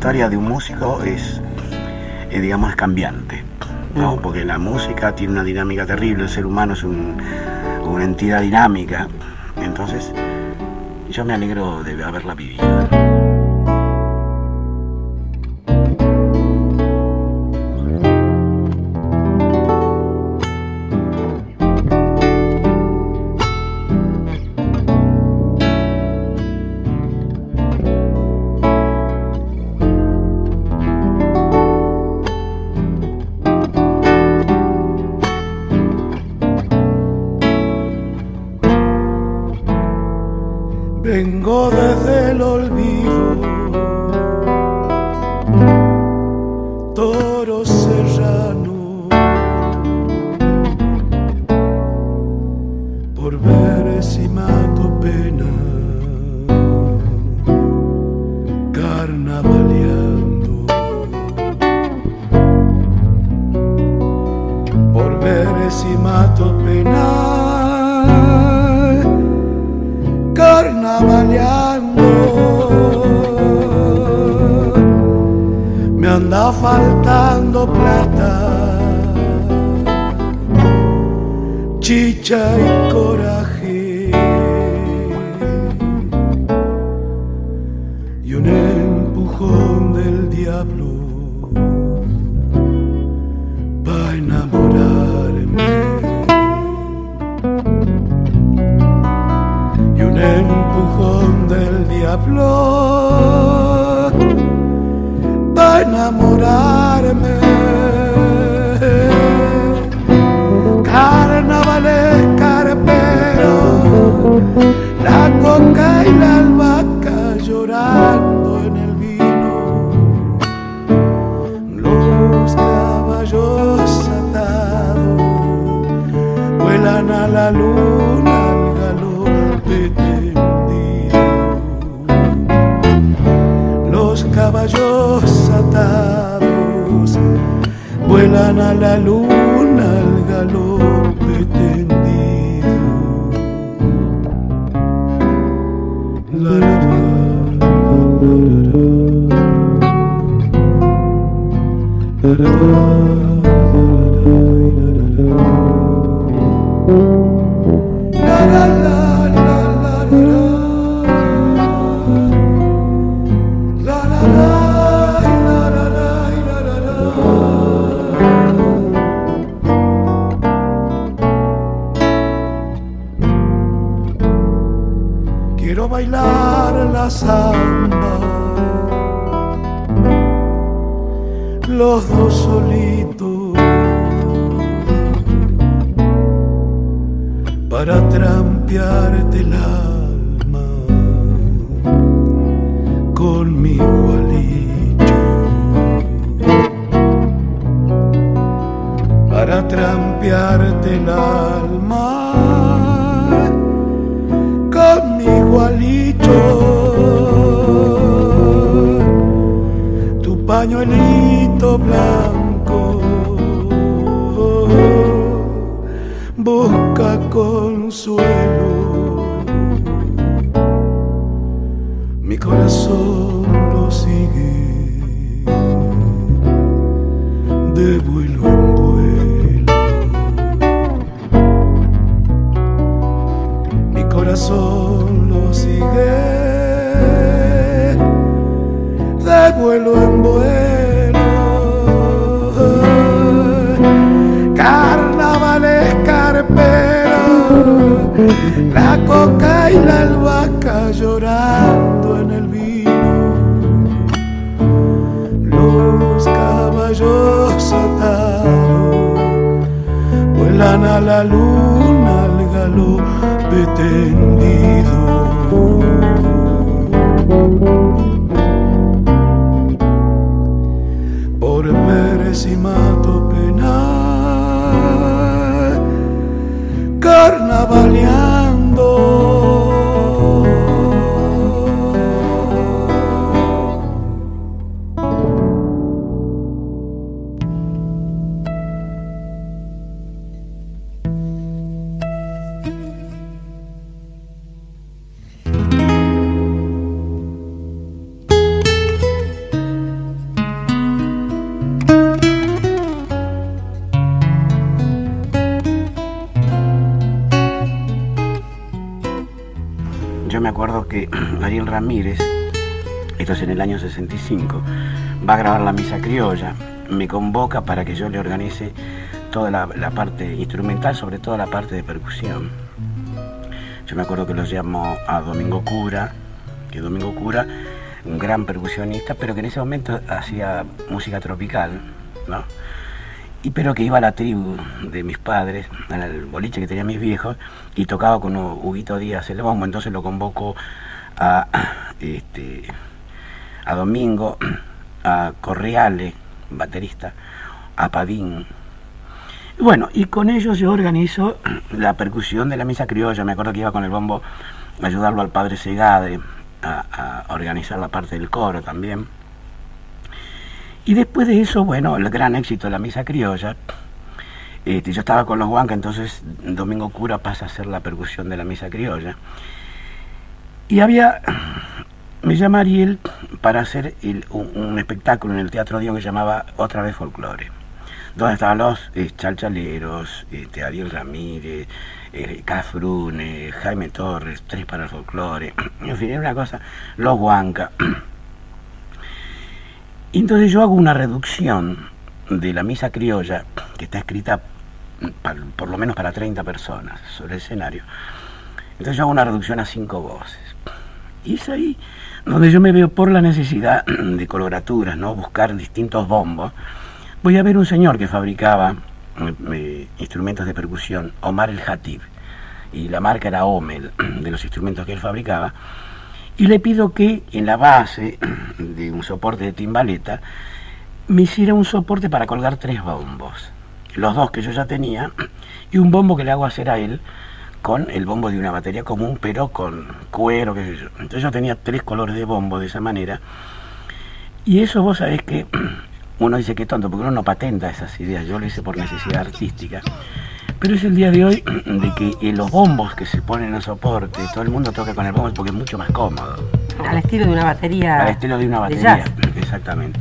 historia de un músico es, eh, digamos, es cambiante. ¿no? Mm. Porque la música tiene una dinámica terrible, el ser humano es un- una entidad dinámica. Entonces, yo me alegro de haberla vivido. Carnavaleando. Me anda faltando plata, chicha y coraje. Diablo para enamorarme. Carnavales carpero, la coca y la albahaca llorando en el vino. Los caballos atados vuelan a la luna la luna al galope tendido. La, la, la, la corazón lo sigue de vuelo en vuelo. Carnavales carpero, la coca y la albahaca llorando en el vino. Los caballos atados vuelan a la luna al galope detendido. Por Ramírez, esto es en el año 65, va a grabar la misa criolla, me convoca para que yo le organice toda la, parte instrumental, sobre todo la parte de percusión. Yo me acuerdo que los llamo a Domingo Cura, que Domingo Cura, un gran percusionista, pero que en ese momento hacía música tropical, ¿no? Y pero que iba a la tribu de mis padres, al boliche que tenían mis viejos, y tocaba con Huguito Díaz el bombo, entonces lo convoco a, este, a Domingo, a Correale, baterista, a Padín. Bueno, y con ellos yo organizo la percusión de la misa criolla, me acuerdo que iba con el bombo a ayudarlo al padre Segade, a, organizar la parte del coro también. Y después de eso, bueno, el gran éxito de la misa criolla. Este, yo estaba con los Huancas, entonces Domingo Cura pasa a hacer la percusión de la misa criolla. Y había, me llama Ariel para hacer un, espectáculo en el Teatro Dion que llamaba Otra vez Folclore, donde estaban los eh, chalchaleros, este, Ariel Ramírez, eh, Cafrune, Jaime Torres, Tres para el Folclore, en fin, era una cosa, los Huancas. Y entonces yo hago una reducción de la misa criolla, que está escrita pa- por lo menos para 30 personas sobre el escenario. Entonces yo hago una reducción a cinco voces. Y es ahí donde yo me veo por la necesidad de coloraturas, ¿no? Buscar distintos bombos. Voy a ver un señor que fabricaba eh, eh, instrumentos de percusión, Omar el Hatib, y la marca era Omel, de los instrumentos que él fabricaba, y le pido que en la base de un soporte de timbaleta me hiciera un soporte para colgar tres bombos. Los dos que yo ya tenía y un bombo que le hago hacer a él con el bombo de una batería común, pero con cuero, qué sé yo. Entonces yo tenía tres colores de bombo de esa manera. Y eso vos sabés que uno dice que tonto, porque uno no patenta esas ideas. Yo lo hice por necesidad artística. Pero es el día de hoy de que eh, los bombos que se ponen en soporte, todo el mundo toca con el bombo porque es mucho más cómodo. Al estilo de una batería. Al estilo de una batería. Exactamente.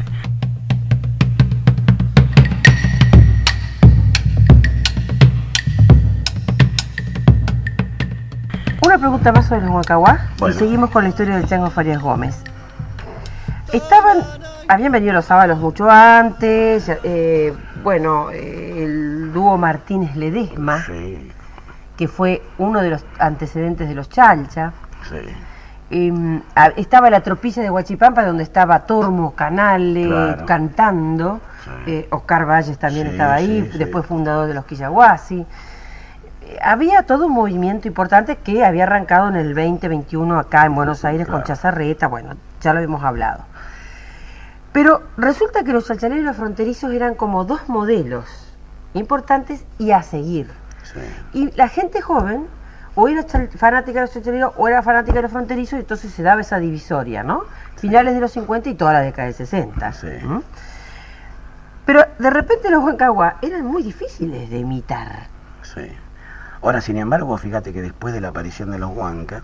Una pregunta más sobre los Huancahuá Bueno. y seguimos con la historia del Chango Farías Gómez. Estaban, habían venido los sábalos mucho antes, eh, bueno, eh, el dúo Martínez Ledesma, Sí, que fue uno de los antecedentes de los Chalcha. sí. Eh, a- estaba la tropilla de Huachipampa donde estaba Tormo Canale Claro. cantando, Sí. eh, Oscar Valles también estaba ahí, después fundador de los Quillahuasi. Había todo un movimiento importante que había arrancado en el 2021 acá en Buenos Aires con. Chazarreta, bueno, ya lo habíamos hablado. Pero resulta que los chalchaleros y los fronterizos eran como dos modelos importantes y a seguir. sí. Y la gente joven, o era fanática de los chalchaleros o era fanática de los fronterizos, y entonces se daba esa divisoria, ¿no? Finales de los 50 y toda la década de 60. Sí. Pero de repente los Huancahuá eran muy difíciles de imitar. Sí. Ahora, sin embargo, fíjate que después de la aparición de los Huancas,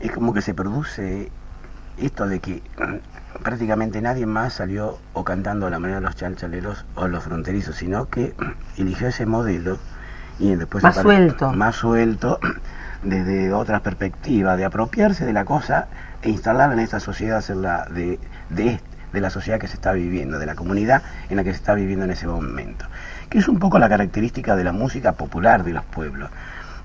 es como que se produce esto de que mm, prácticamente nadie más salió o cantando a la manera de los chalchaleros o los fronterizos, sino que mm, eligió ese modelo y después Más suelto. más suelto desde otra perspectiva, de apropiarse de la cosa e instalarla en esta sociedad, hacerla de, de, de la sociedad que se está viviendo, de la comunidad en la que se está viviendo en ese momento. Que es un poco la característica de la música popular de los pueblos,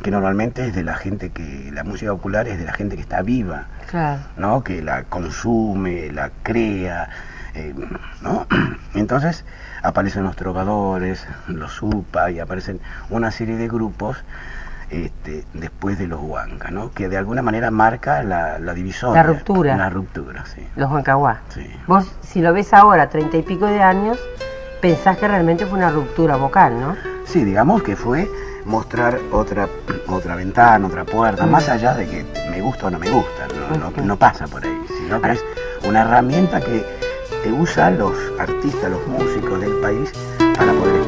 que normalmente es de la gente que, la música popular es de la gente que está viva, Claro. ¿no? que la consume, la crea, eh, ¿no? Entonces aparecen los trovadores, los UPA y aparecen una serie de grupos este, después de los huancas, ¿no? que de alguna manera marca la, la divisoria. La ruptura. La ruptura, sí. Los Huancahuá. sí. Vos, si lo ves ahora, treinta y pico de años, pensás que realmente fue una ruptura vocal, ¿no? Sí, digamos que fue mostrar otra otra ventana, otra puerta, más allá de que me gusta o no me gusta, no, no- pasa por ahí, sino que es una herramienta que, que usan los artistas, los músicos del país para poder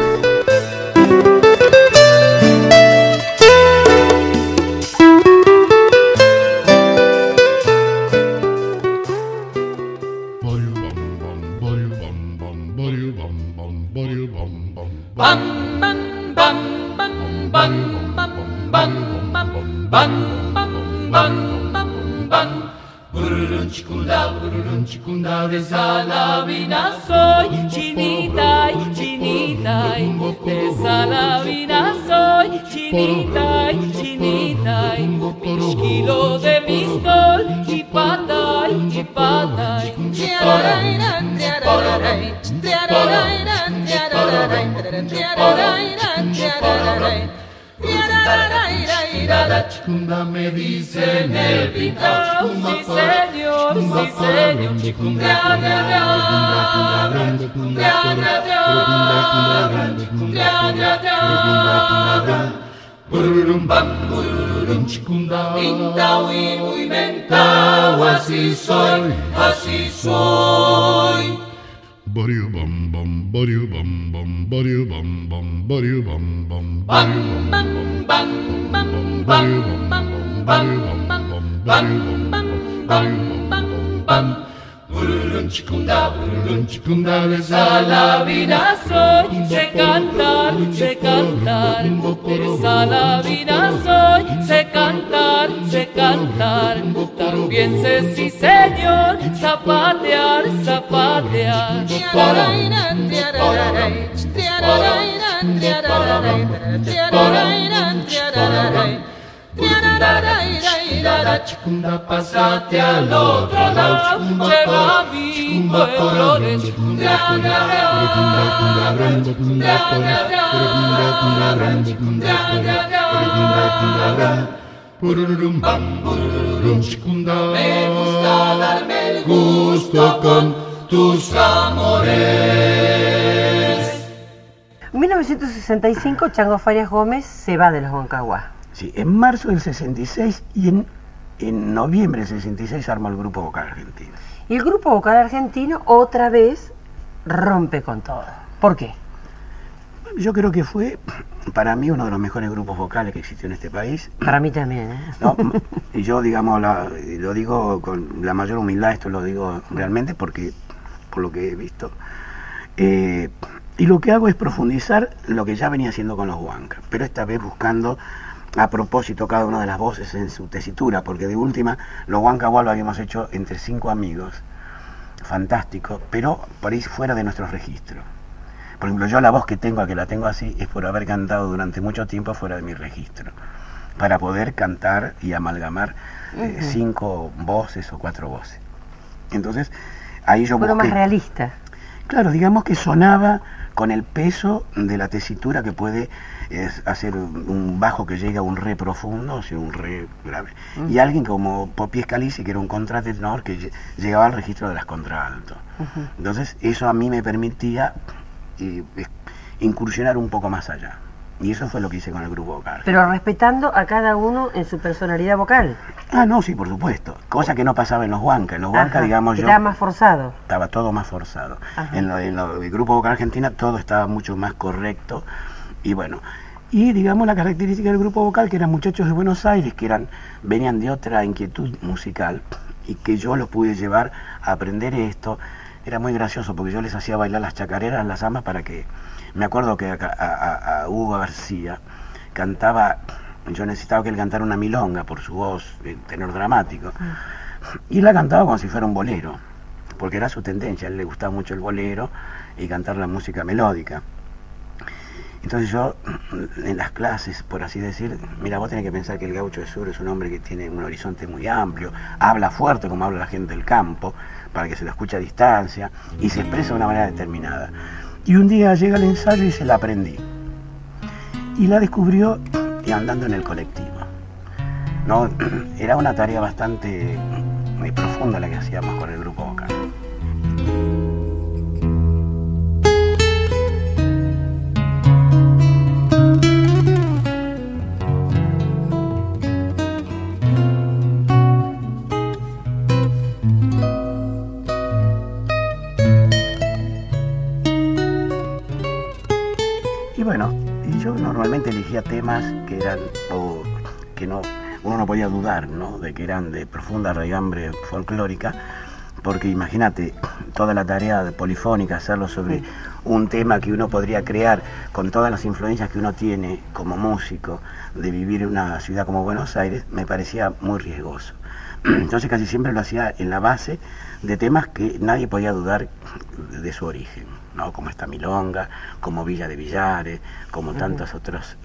de Salavina soy, chinita y chinita de Salavina soy, chinita y chinita y de pistol y pata y me dicen el pintado, sí señor, sí señor. Bururum bam, bururum chikunda Então e movimentau, assim soy, assim soy Bariu bam bam, bariu bam bam, bariu bam bam, bariu bam bam, bariu bam bam, bam bam, bariu bam bam, bariu bam bam, bariu bam bam, bariu bam bam pam. Burulunchikunda, burulunchikunda, les la vida soy, sé cantar, sé cantar. La vida soy, sé cantar, sé cantar. También sé, sí señor, zapatear, zapatear. Chicunda, pasate al otro lado, llega mi pueblo de Pururum bam, pururum chicunda. Me gusta darme el Gusto con tus amores. En 1965, Chango Farias Gómez se va de los Huancahuá. Sí, en marzo del 66 y en, en noviembre del 66 armó el grupo vocal argentino. Y el grupo vocal argentino otra vez rompe con todo. ¿Por qué? Yo creo que fue para mí uno de los mejores grupos vocales que existió en este país. Para mí también. ¿eh? No, yo, digamos, la- lo digo con la mayor humildad, esto lo digo realmente porque, por lo que he visto. Eh, y lo que hago es profundizar lo que ya venía haciendo con los Huancas, pero esta vez buscando a propósito cada una de las voces en su tesitura, porque de última, los Huancas lo habíamos hecho entre cinco amigos, fantástico, pero por ahí fuera de nuestros registros. Por ejemplo, yo la voz que tengo, que la tengo así, es por haber cantado durante mucho tiempo fuera de mi registro, para poder cantar y amalgamar eh, cinco voces o cuatro voces. Entonces, ahí yo busqué... más realista. Claro, digamos que sonaba con el peso de la tesitura que puede es, hacer un bajo que llega a un re profundo, o sea, un re grave. Y alguien como Popi Scalisi, que era un contratenor que lle- llegaba al registro de las contralto. Entonces, eso a mí me permitía eh, incursionar un poco más allá. Y eso fue lo que hice con el grupo vocal. Pero respetando a cada uno en su personalidad vocal. Ah, no, sí, por supuesto. Cosa que no pasaba en los Huancas. En los Huancas, Ajá, digamos, yo... Estaba más forzado. estaba todo más forzado. En, lo, en lo- el grupo vocal argentina todo estaba mucho más correcto y bueno. Y digamos la característica del grupo vocal que eran muchachos de Buenos Aires que eran venían de otra inquietud musical y que yo los pude llevar a aprender esto. Era muy gracioso porque yo les hacía bailar las chacareras, las amas para que me acuerdo que a, a- Hugo García cantaba yo necesitaba que él cantara una milonga por su voz, el tenor dramático. Y la cantaba como si fuera un bolero, porque era su tendencia, a él le gustaba mucho el bolero y cantar la música melódica. Entonces yo, en las clases, por así decir, mira, vos tenés que pensar que el gaucho de sur es un hombre que tiene un horizonte muy amplio, habla fuerte como habla la gente del campo, para que se lo escuche a distancia, y se expresa de una manera determinada. Y un día llega el ensayo y se la aprendí. Y la descubrió y andando en el colectivo. No, era una tarea bastante muy profunda la que hacíamos con el grupo vocal. Y bueno, yo normalmente elegía temas que eran, o que no, uno no podía dudar, ¿no? De que eran de profunda raigambre folclórica, porque imagínate toda la tarea de polifónica, hacerlo sobre un tema que uno podría crear con todas las influencias que uno tiene como músico de vivir en una ciudad como Buenos Aires, me parecía muy riesgoso. Entonces casi siempre lo hacía en la base de temas que nadie podía dudar de su origen, ¿no? como esta Milonga, como Villa de Villares, como tantos otros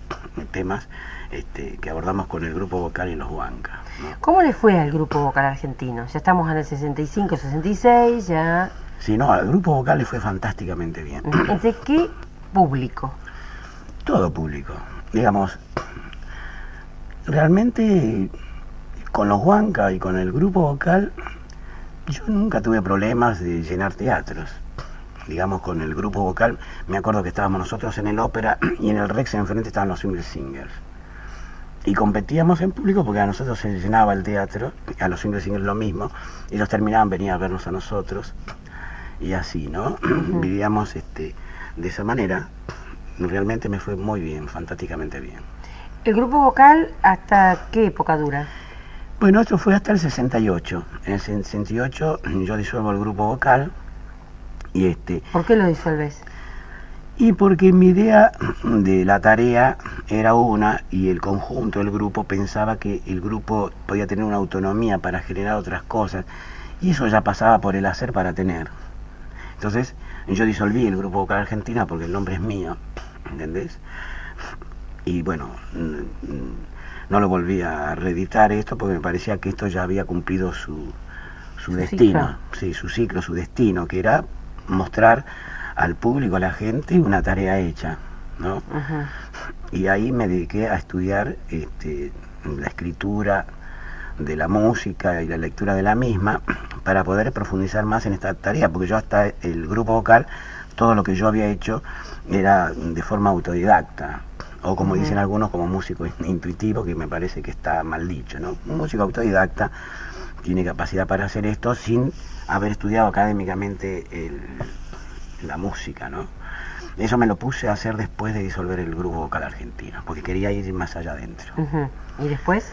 temas este, que abordamos con el grupo vocal y los Huancas. ¿no? ¿Cómo le fue al grupo vocal argentino? Ya estamos en el 65, 66, ya... Sí, no, al grupo vocal le fue fantásticamente bien. ¿De qué público? Todo público. Digamos, realmente con los Huanca y con el grupo vocal, yo nunca tuve problemas de llenar teatros. Digamos, con el grupo vocal, me acuerdo que estábamos nosotros en el ópera y en el Rex enfrente estaban los Single Singers. Y competíamos en público porque a nosotros se llenaba el teatro, a los Single Singers lo mismo, y ellos terminaban, venían a vernos a nosotros, y así, ¿no? Vivíamos este, de esa manera. Realmente me fue muy bien, fantásticamente bien. ¿El grupo vocal hasta qué época dura? Bueno, esto fue hasta el 68. En el 68 yo disuelvo el grupo vocal y este ¿Por qué lo disuelves? y porque mi idea de la tarea era una y el conjunto del grupo pensaba que el grupo podía tener una autonomía para generar otras cosas y eso ya pasaba por el hacer para tener. Entonces yo disolví el grupo vocal argentina porque el nombre es mío, ¿entendés? Y bueno, no lo volví a reeditar esto porque me parecía que esto ya había cumplido su, su, Su destino, sí, su ciclo, su destino, que era mostrar al público, a la gente, una tarea hecha, ¿no? Ajá. Y ahí me dediqué a estudiar este, la escritura de la música y la lectura de la misma para poder profundizar más en esta tarea, porque yo hasta el grupo vocal, todo lo que yo había hecho era de forma autodidacta, o como dicen algunos, como músico in- intuitivo, que me parece que está mal dicho, ¿no? Un músico autodidacta tiene capacidad para hacer esto sin haber estudiado académicamente el- la música, ¿no? Eso me lo puse a hacer después de disolver el grupo vocal argentino, porque quería ir más allá adentro. ¿Y después?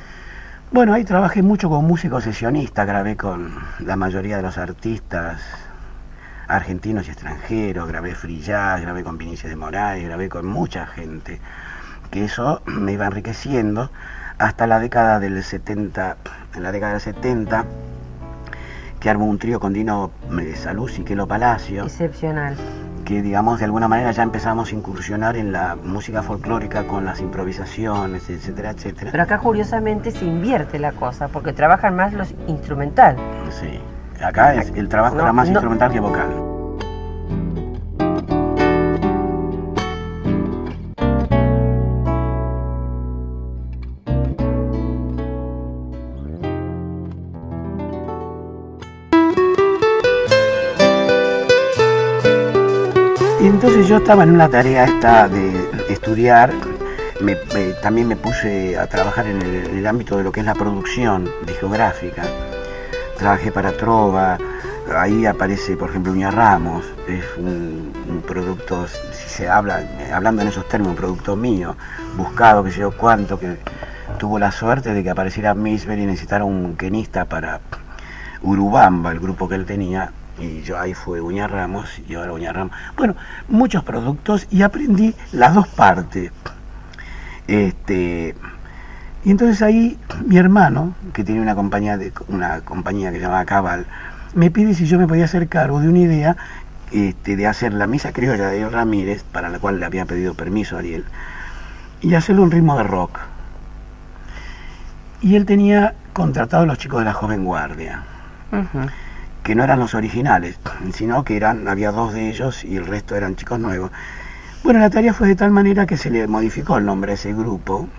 Bueno, ahí trabajé mucho con músicos sesionistas, grabé con la mayoría de los artistas argentinos y extranjeros, grabé free jazz, grabé con Vinicius de Moraes, grabé con mucha gente, que eso me iba enriqueciendo hasta la década del 70, en la década del 70, que armó un trío con Dino Saluzzi y Kelo Palacio Excepcional. que digamos de alguna manera ya empezamos a incursionar en la música folclórica con las improvisaciones, etcétera, etcétera. Pero acá curiosamente se invierte la cosa, porque trabajan más los instrumental. Sí. Acá es, el trabajo No, era más no. instrumental que vocal. Yo estaba en una tarea esta de estudiar, también me puse a trabajar en el, ámbito de lo que es la producción discográfica. Trabajé para Trova, ahí aparece por ejemplo Uña Ramos, es un, producto, si se habla, hablando en esos términos, un producto mío, buscado, que sé yo cuánto, que tuvo la suerte de que apareciera Misberry y necesitara un quenista para Urubamba, el grupo que él tenía, y yo ahí fue Uña Ramos y ahora Uña Ramos. Bueno, muchos productos y aprendí las dos partes. Este, y entonces ahí mi hermano, que tiene una compañía, de, una compañía que se llama Cabal, me pide si yo me podía hacer cargo de una idea este, de hacer la misa criolla de Ariel Ramírez, para la cual le había pedido permiso a Ariel, y hacerle un ritmo de rock. Y él tenía contratado a los chicos de la Joven Guardia. Que no eran los originales, sino que eran, había dos de ellos y el resto eran chicos nuevos. Bueno, la tarea fue de tal manera que se le modificó el nombre a ese grupo,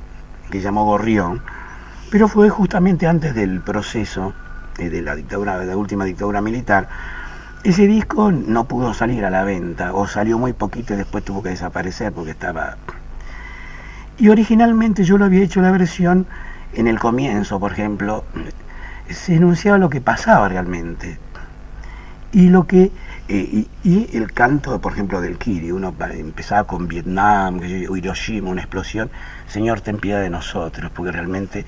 que llamó Gorrión, pero fue justamente antes del proceso eh, de la dictadura, de la última dictadura militar. Ese disco no pudo salir a la venta, o salió muy poquito y después tuvo que desaparecer porque estaba... Y originalmente yo lo había hecho la versión en el comienzo, por ejemplo, se enunciaba lo que pasaba realmente y lo que eh, y, el canto por ejemplo del Kiri uno empezaba con Vietnam Hiroshima una explosión Señor ten piedad de nosotros porque realmente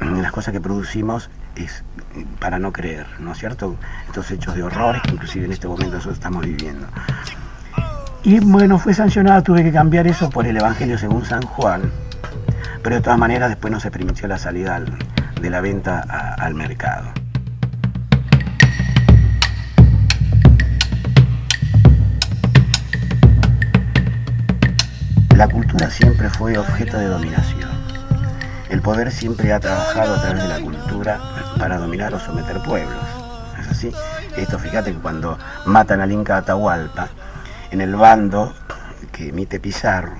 mm, las cosas que producimos es eh, para no creer, ¿no es cierto? Estos hechos de horrores que inclusive en este momento nosotros estamos viviendo. Y bueno, fue sancionada, tuve que cambiar eso por el Evangelio según San Juan, pero de todas maneras después no se permitió la salida al- de la venta al mercado. Cultura siempre fue objeto de dominación. El poder siempre ha trabajado a través de la cultura para dominar o someter pueblos. ¿Es así? Esto, fíjate que cuando matan al Inca Atahualpa, en el bando que emite Pizarro,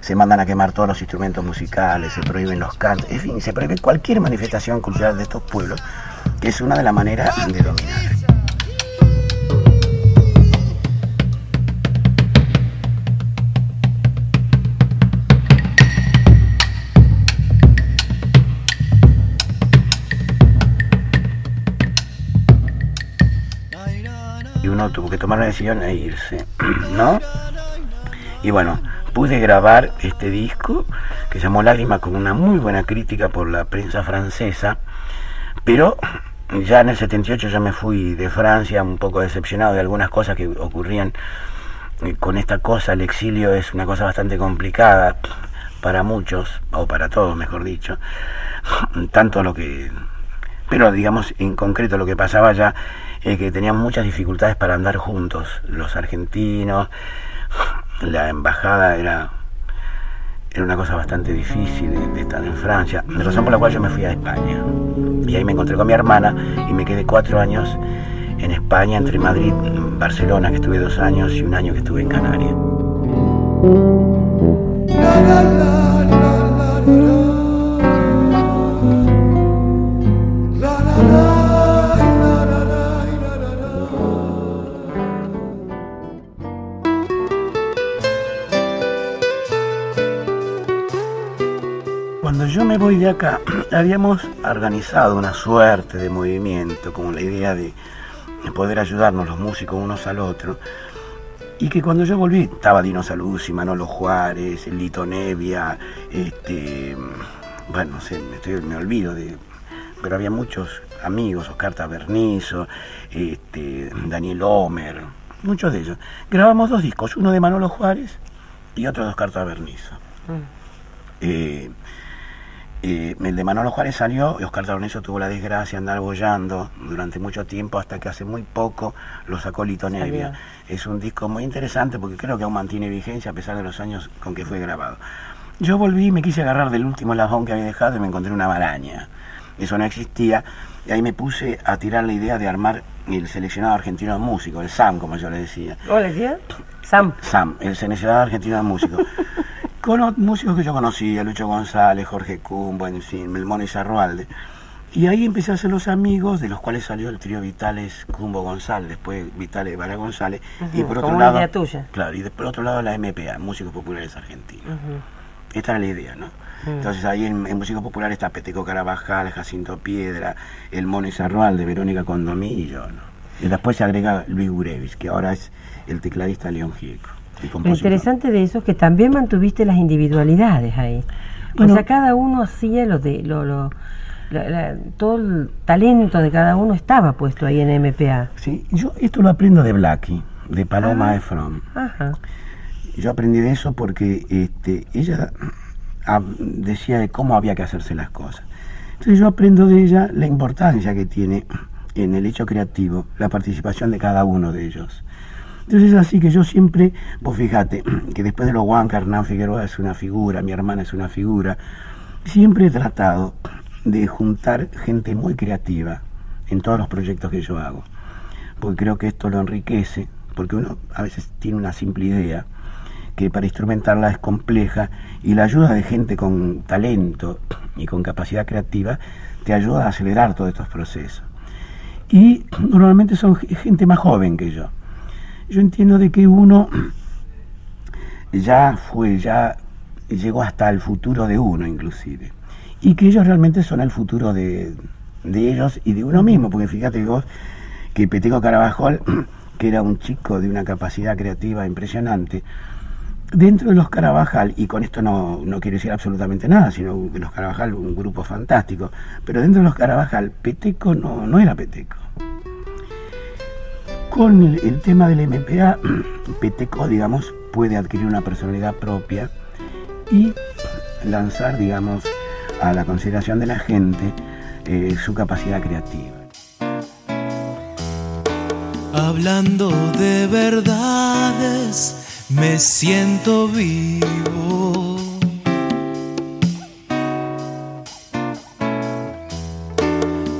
se mandan a quemar todos los instrumentos musicales, se prohíben los cantos, en fin, se prohíbe cualquier manifestación cultural de estos pueblos, que es una de las maneras de dominar. Tuvo que tomar una decisión e irse, ¿no? Y bueno, pude grabar este disco que llamó Lágrima con una muy buena crítica por la prensa francesa, pero ya en el 78 ya me fui de Francia un poco decepcionado de algunas cosas que ocurrían eh, con esta cosa, el exilio es una cosa bastante complicada para muchos, o para todos mejor dicho, tanto lo que pero digamos en concreto lo que pasaba ya es que tenían muchas dificultades para andar juntos los argentinos la embajada era era una cosa bastante difícil de, estar en Francia razón por la cual yo me fui a España. Y ahí me encontré con mi hermana y me quedé cuatro años en España entre Madrid Barcelona que estuve dos años y un año que estuve en Canarias acá, habíamos organizado una suerte de movimiento con la idea de de poder ayudarnos los músicos unos al otro. Y que cuando yo volví estaba Dino Saluzzi, Manolo Juárez, Lito Nevia, este, bueno, no sé, me, estoy- me olvido de, pero había muchos amigos, Oscar Tabernizo, este, Daniel Homer, muchos de ellos. Grabamos dos discos, uno de Manolo Juárez y otro de Oscar Tabernizo. Eh, eh, el de Manolo Juárez salió y Oscar Tabernizo tuvo la desgracia de andar bollando durante mucho tiempo hasta que hace muy poco lo sacó Lito Nevia. Es un disco muy interesante porque creo que aún mantiene vigencia a pesar de los años con que fue grabado. Yo volví y me quise agarrar del último eslabón que había dejado y me encontré una maraña. Eso no existía y ahí me puse a tirar la idea de armar el seleccionado argentino de músicos, el SAM como yo le decía. ¿Cómo le decía? Sam. Sam, el seleccionado argentino de músicos. Con músicos que yo conocía, Lucho González, Jorge Cumbo, en fin, Melmón y Zarrualde. Y ahí empecé a hacer los amigos, de los cuales salió el trío Vitales Cumbo González, después Vitales Vara González, y por como otro una lado. idea tuya. Claro, y por otro lado la MPA, Músicos Populares Argentinos. Esta era la idea, ¿no? Entonces ahí en, en Músicos Populares está Peteco Carabajal, Jacinto Piedra, el Mono y Zarrualde, Verónica Condomí y yo, ¿no? Y después se agrega Luis Gurevich, que ahora es el tecladista León Gieco. Lo interesante de eso es que también mantuviste las individualidades ahí. Bueno. o sea, cada uno hacía lo de lo, lo- la- la- todo el talento de cada uno estaba puesto ahí en MPA. Sí, yo esto lo aprendo de Blackie, de Paloma Ah. Efron. Ajá. Yo aprendí de eso porque este, ella ah, decía de cómo había que hacerse las cosas. Entonces yo aprendo de ella la importancia que tiene en el hecho creativo la participación de cada uno de ellos. Entonces es así que yo siempre, vos fíjate, que después de los Huanca, Hernán Figueroa es una figura, mi hermana es una figura, siempre he tratado de juntar gente muy creativa en todos los proyectos que yo hago porque creo que esto lo enriquece, porque uno a veces tiene una simple idea que para instrumentarla es compleja y la ayuda de gente con talento y con capacidad creativa te ayuda a acelerar todos estos procesos. Y normalmente son ge- gente más joven que yo. Yo entiendo de que uno ya fue, ya llegó hasta el futuro de uno inclusive. Y que ellos realmente son el futuro de, de ellos y de uno mismo, porque fíjate vos que Peteco Carabajal, que era un chico de una capacidad creativa impresionante, dentro de los Carabajal, y con esto no, no quiero decir absolutamente nada, sino que los Carabajal, un grupo fantástico, pero dentro de los Carabajal, Peteco no, no era Peteco. Con el, tema del MPA, Peteco, digamos, puede adquirir una personalidad propia y lanzar, digamos, a la consideración de la gente eh, su capacidad creativa. Hablando de verdades, me siento vivo.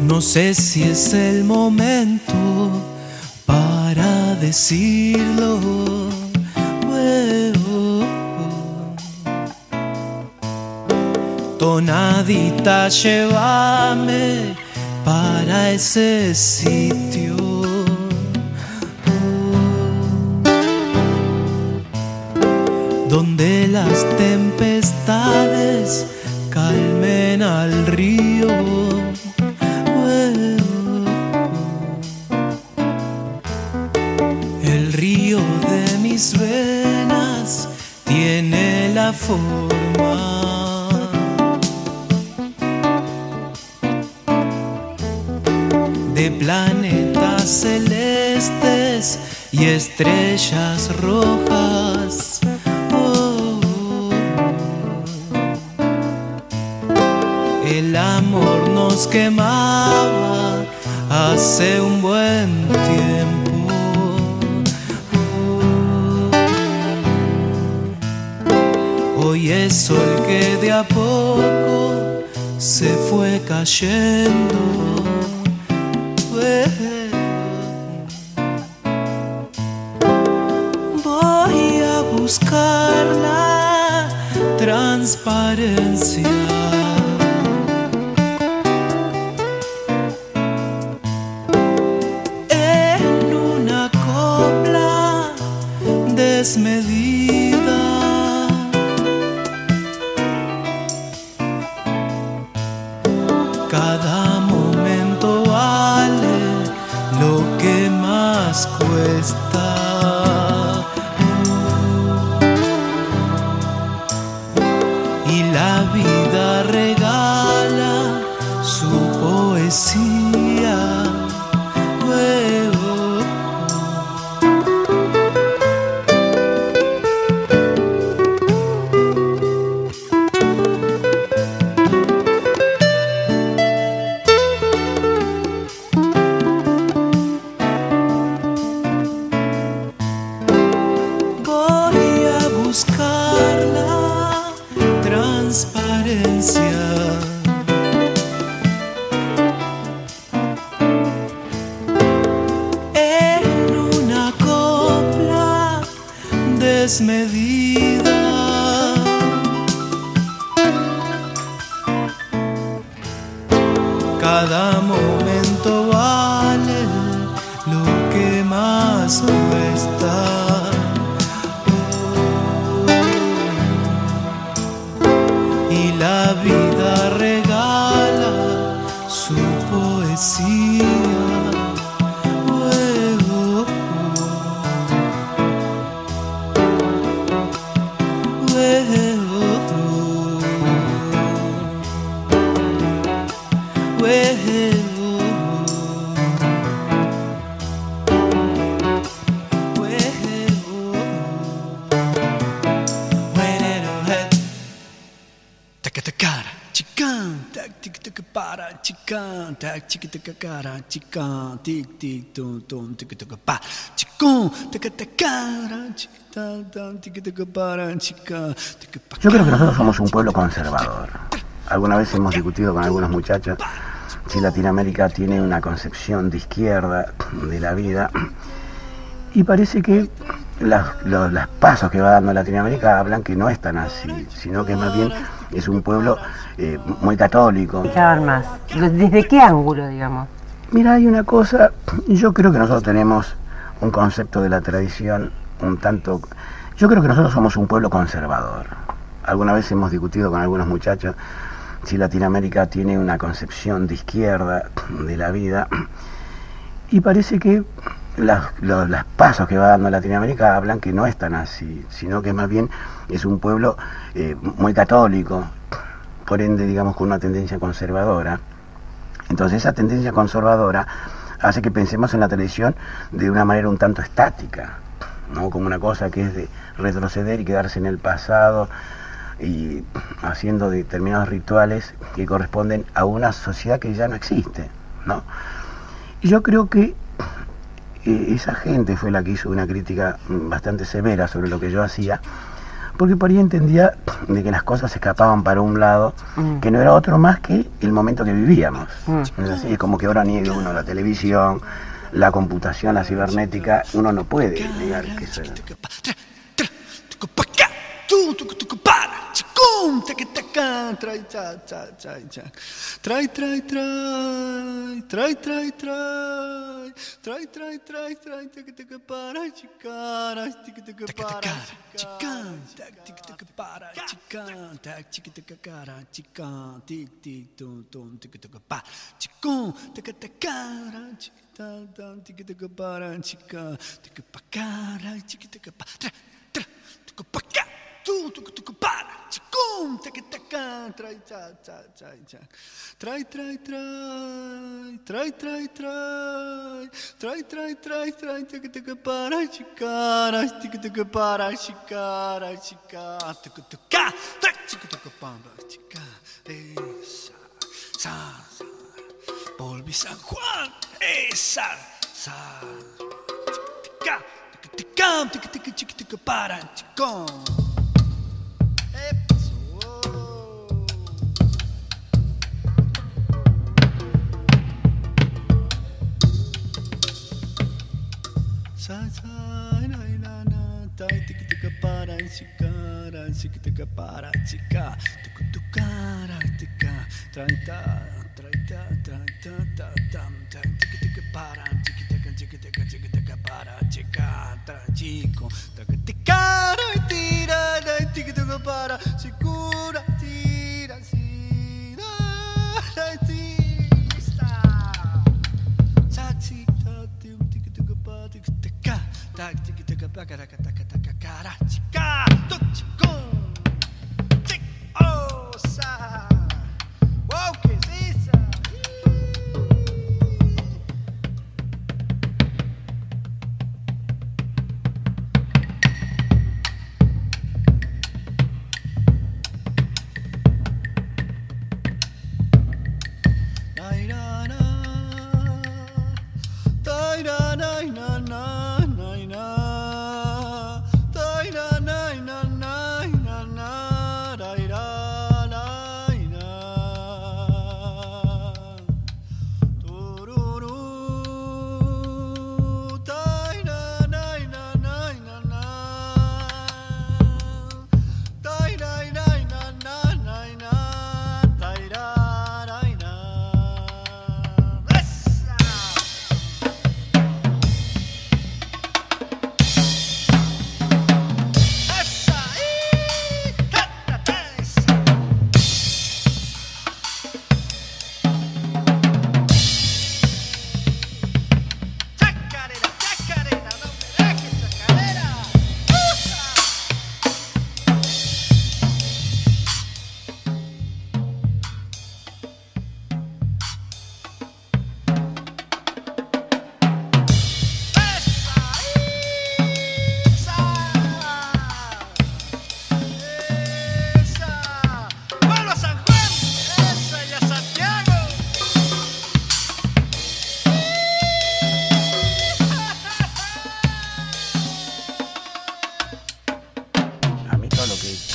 No sé si es el momento para decirlo. Tonadita, llévame para ese sitio. Donde las tempestades tic, tic, tum, tum, chicón, tan, Yo creo que nosotros somos un pueblo conservador. Alguna vez hemos discutido con algunos muchachos si Latinoamérica tiene una concepción de izquierda de la vida y parece que las- los, los pasos que va dando Latinoamérica hablan que no es tan así, sino que más bien es un pueblo eh, muy católico. Más. ¿Desde qué ángulo, digamos? Mira, hay una cosa, yo creo que nosotros tenemos un concepto de la tradición un tanto... Yo creo que nosotros somos un pueblo conservador. Alguna vez hemos discutido con algunos muchachos si Latinoamérica tiene una concepción de izquierda de la vida y parece que las- los, pasos que va dando Latinoamérica hablan que no es tan así, sino que más bien es un pueblo eh, muy católico, por ende, digamos, con una tendencia conservadora. Entonces esa tendencia conservadora hace que pensemos en la televisión de una manera un tanto estática, ¿no? como una cosa que es de retroceder y quedarse en el pasado y haciendo determinados rituales que corresponden a una sociedad que ya no existe. ¿no? Y yo creo que esa gente fue la que hizo una crítica bastante severa sobre lo que yo hacía, porque por ahí entendía de que las cosas se escapaban para un lado, Mm. que no era otro más que el momento que vivíamos. Mm. Es así, es como que ahora niegue uno la televisión, la computación, la cibernética, uno no puede negar que eso era. Trai, trai, trai, trai, trai. Trai, trai, trai, trai, trai, trai. Trai, trai, trai, trai, tica, tica, para, chicara, tica, tica, para, chican, tac, tica, tica, para, chican, tac, tica, tica, cara, chican, tic, tic, tum, tum, tica, tica, pa, chicun, tica, tica, cara, chica, tam, tica, tica, para, chica, tica, pa, cara, tica, tica, pa, tra, tra, tica, pa, ca, Trai, trai, trai, trai, trai, trai, trai, trai, trai, trai, tic tic para chicara, tic tic para chicara, chica, tic tic ca, tra, tic tic pamba, chica, esa, sa, sa, volvi San Juan, esa, sa, tic tic ca, tic tic cam, tic tic tic tic para chicón. chico, Te caro y tira, la chiquita no para, se cura, tira, si la tista. Taxi, tati, un tiquitico para, tic, taca, tac, tiquitico para, caraca, taca, taca, cara, chica.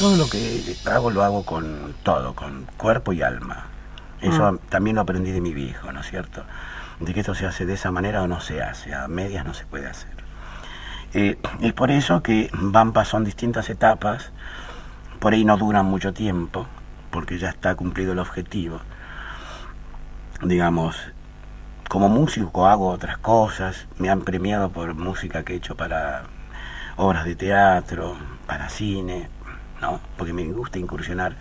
Todo lo que hago lo hago con todo, con cuerpo y alma. Eso también lo aprendí de mi viejo, ¿no es cierto? De que esto se hace de esa manera o no se hace, a medias no se puede hacer. Eh, es por eso que Bampa son distintas etapas, por ahí no duran mucho tiempo, porque ya está cumplido el objetivo. Digamos, como músico hago otras cosas, me han premiado por música que he hecho para obras de teatro, para cine, ¿no? Porque me gusta incursionar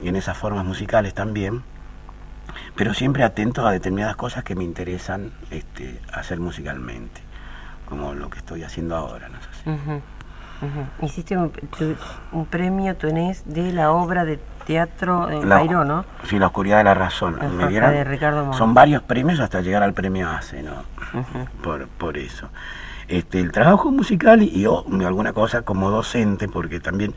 en esas formas musicales también, pero siempre atento a determinadas cosas que me interesan este, hacer musicalmente. como lo que estoy haciendo ahora. ¿no? Ujú, ujú. Hiciste un, tu- un premio, tenés, de la obra de teatro en La- Cairo, ¿no? Sí, La Oscuridad de la Razón. Ajá, Me la de Ricardo son varios premios hasta llegar al premio ACE, ¿no? por, por eso. Este, el trabajo musical y, y yo, alguna cosa como docente, porque también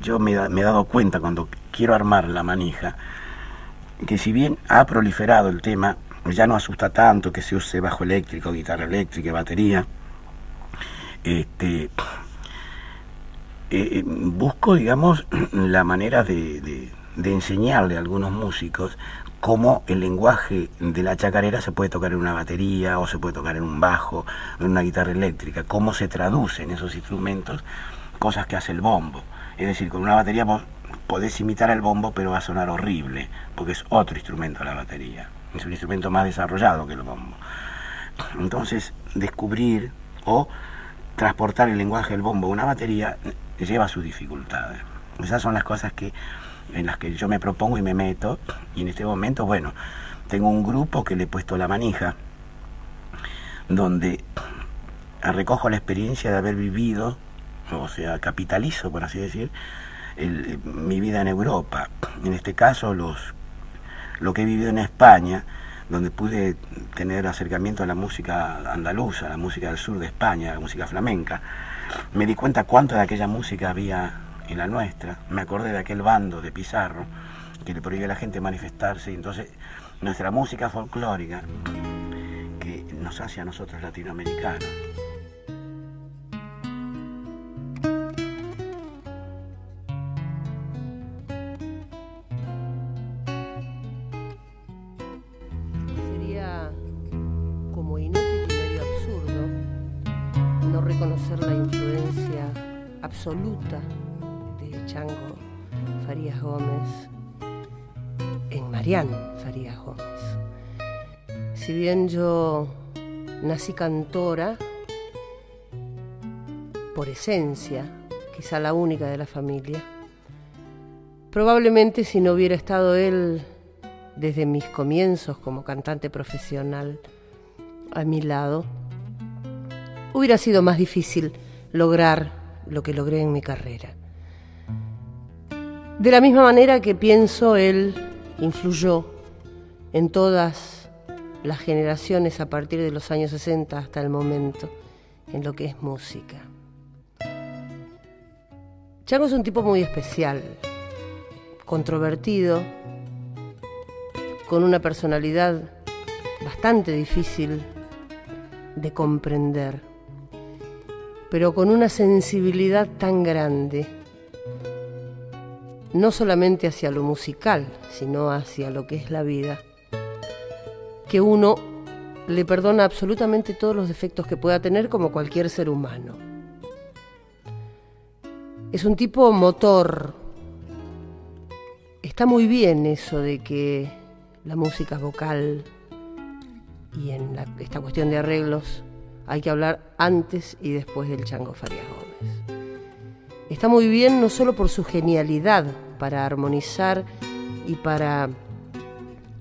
yo me, he dado cuenta cuando quiero armar la manija, que si bien ha proliferado el tema, ya no asusta tanto que se use bajo eléctrico, guitarra eléctrica, batería, este, eh, eh, busco, digamos, la manera de, de- de enseñarle a algunos músicos cómo el lenguaje de la chacarera se puede tocar en una batería o se puede tocar en un bajo, en una guitarra eléctrica, cómo se traducen esos instrumentos, cosas que hace el bombo. Es decir, con una batería vos podés imitar al bombo, pero va a sonar horrible, porque es otro instrumento la batería. Es un instrumento más desarrollado que el bombo. Entonces, descubrir o transportar el lenguaje del bombo a una batería lleva sus dificultades. Esas son las cosas que en las que yo me propongo y me meto. Y en este momento, bueno, tengo un grupo que le he puesto la manija, donde recojo la experiencia de haber vivido, o sea, capitalizo, por así decir, el- mi vida en Europa. En este caso, los lo que he vivido en España, donde pude tener acercamiento a la música andaluza, a la música del sur de España, a la música flamenca, me di cuenta cuánto de aquella música había en la nuestra. Me acordé de aquel bando de Pizarro que le prohibía a la gente manifestarse. Entonces, nuestra música folclórica, que nos hace a nosotros latinoamericanos, reconocer la influencia absoluta de Chango Farías Gómez en Marián Farías Gómez. Si bien yo nací cantora, por esencia, quizá la única de la familia, probablemente si no hubiera estado él desde mis comienzos como cantante profesional a mi lado, hubiera sido más difícil lograr lo que logré en mi carrera. De la misma manera que pienso, él influyó en todas las generaciones a partir de los años 60 hasta el momento en lo que es música. Chango es un tipo muy especial, controvertido, con una personalidad bastante difícil de comprender, pero con una sensibilidad tan grande, no solamente hacia lo musical, sino hacia lo que es la vida, que uno le perdona absolutamente todos los defectos que pueda tener como cualquier ser humano. Es un tipo motor. Está muy bien eso de que la música vocal y en esta cuestión de arreglos hay que hablar antes y después del Chango Farías Gómez. Está muy bien no solo por su genialidad para armonizar y para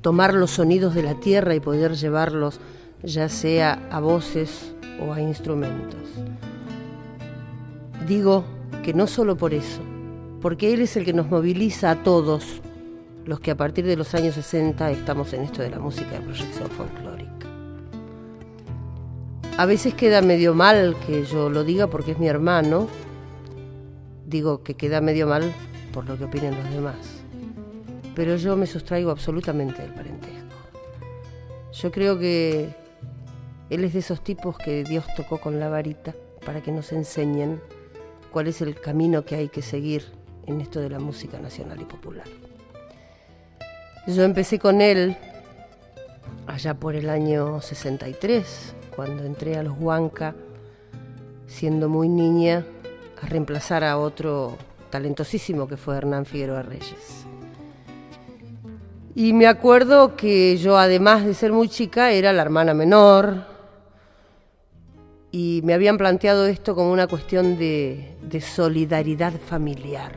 tomar los sonidos de la tierra y poder llevarlos ya sea a voces o a instrumentos. Digo que no solo por eso, porque Él es el que nos moviliza a todos los que a partir de los años 60 estamos en esto de la música de proyección folclórica. A veces queda medio mal que yo lo diga porque es mi hermano, digo que queda medio mal por lo que opinen los demás, pero yo me sustraigo absolutamente del parentesco. Yo creo que él es de esos tipos que Dios tocó con la varita para que nos enseñen cuál es el camino que hay que seguir en esto de la música nacional y popular. Yo empecé con él allá por el año 63, cuando entré a los Huanca, siendo muy niña, a reemplazar a otro talentosísimo que fue Hernán Figueroa Reyes. Y me acuerdo que yo, además de ser muy chica, era la hermana menor. Y me habían planteado esto como una cuestión de, de solidaridad familiar.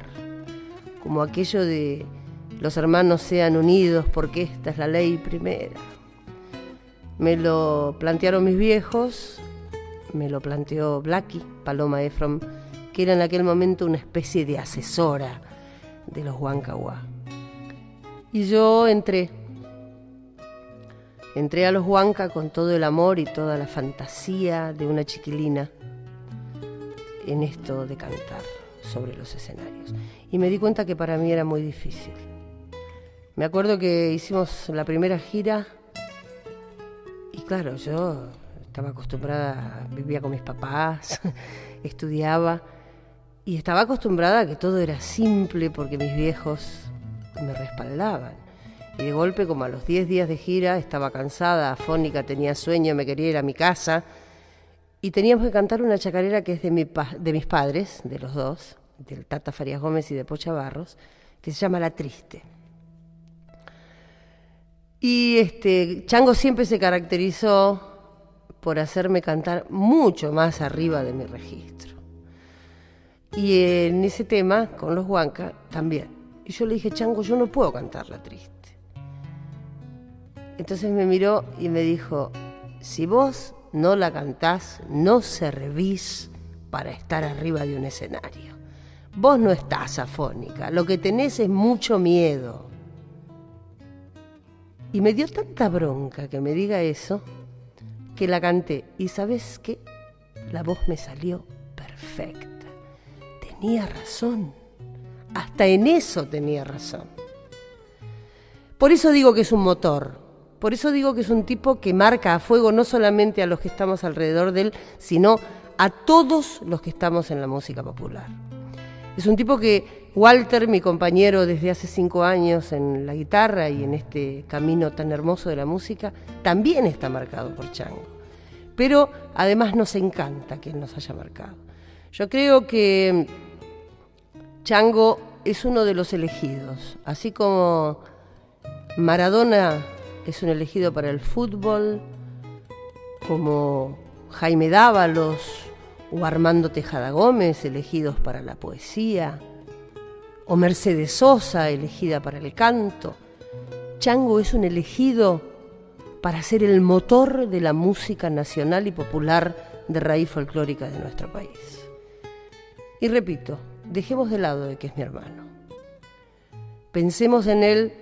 Como aquello de los hermanos sean unidos porque esta es la ley primera. Me lo plantearon mis viejos, me lo planteó Blackie, Paloma Efron, que era en aquel momento una especie de asesora de los Huancahuá. Y yo entré. Entré a los Huanca con todo el amor y toda la fantasía de una chiquilina en esto de cantar sobre los escenarios. Y me di cuenta que para mí era muy difícil. Me acuerdo que hicimos la primera gira y claro, yo estaba acostumbrada, vivía con mis papás, estudiaba y estaba acostumbrada a que todo era simple porque mis viejos me respaldaban. Y de golpe, como a los 10 días de gira, estaba cansada, afónica, tenía sueño, me quería ir a mi casa. Y teníamos que cantar una chacarera que es de, mi de mis padres, de los dos, del Tata Farías Gómez y de Pocha Barros, que se llama La Triste. Y este, Chango siempre se caracterizó por hacerme cantar mucho más arriba de mi registro. Y en ese tema, con los Huanca, también. Y yo le dije, Chango, yo no puedo cantar la triste. Entonces me miró y me dijo, si vos no la cantás, no servís para estar arriba de un escenario. Vos no estás afónica, lo que tenés es mucho miedo. Y me dio tanta bronca que me diga eso, que la canté. Y sabes qué? La voz me salió perfecta. Tenía razón. Hasta en eso tenía razón. Por eso digo que es un motor. Por eso digo que es un tipo que marca a fuego no solamente a los que estamos alrededor de él, sino a todos los que estamos en la música popular. Es un tipo que Walter, mi compañero desde hace cinco años en la guitarra y en este camino tan hermoso de la música, también está marcado por Chango. Pero además nos encanta que él nos haya marcado. Yo creo que Chango es uno de los elegidos, así como Maradona es un elegido para el fútbol, como Jaime Dávalos o Armando Tejada Gómez elegidos para la poesía, o Mercedes Sosa elegida para el canto. Chango es un elegido para ser el motor de la música nacional y popular de raíz folclórica de nuestro país. Y repito, dejemos de lado de que es mi hermano. Pensemos en él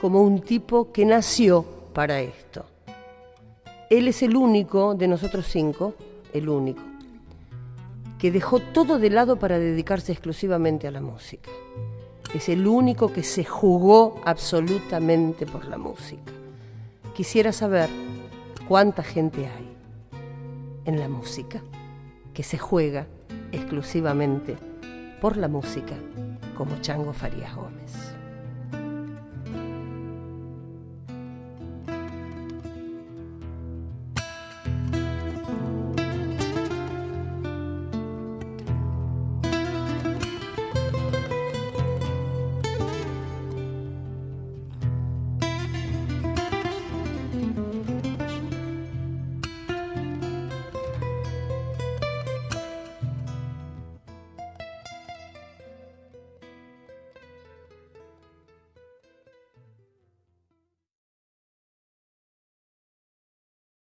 como un tipo que nació para esto. Él es el único de nosotros cinco, el único, que dejó todo de lado para dedicarse exclusivamente a la música. Es el único que se jugó absolutamente por la música. Quisiera saber cuánta gente hay en la música que se juega exclusivamente por la música como Chango Farías Gómez.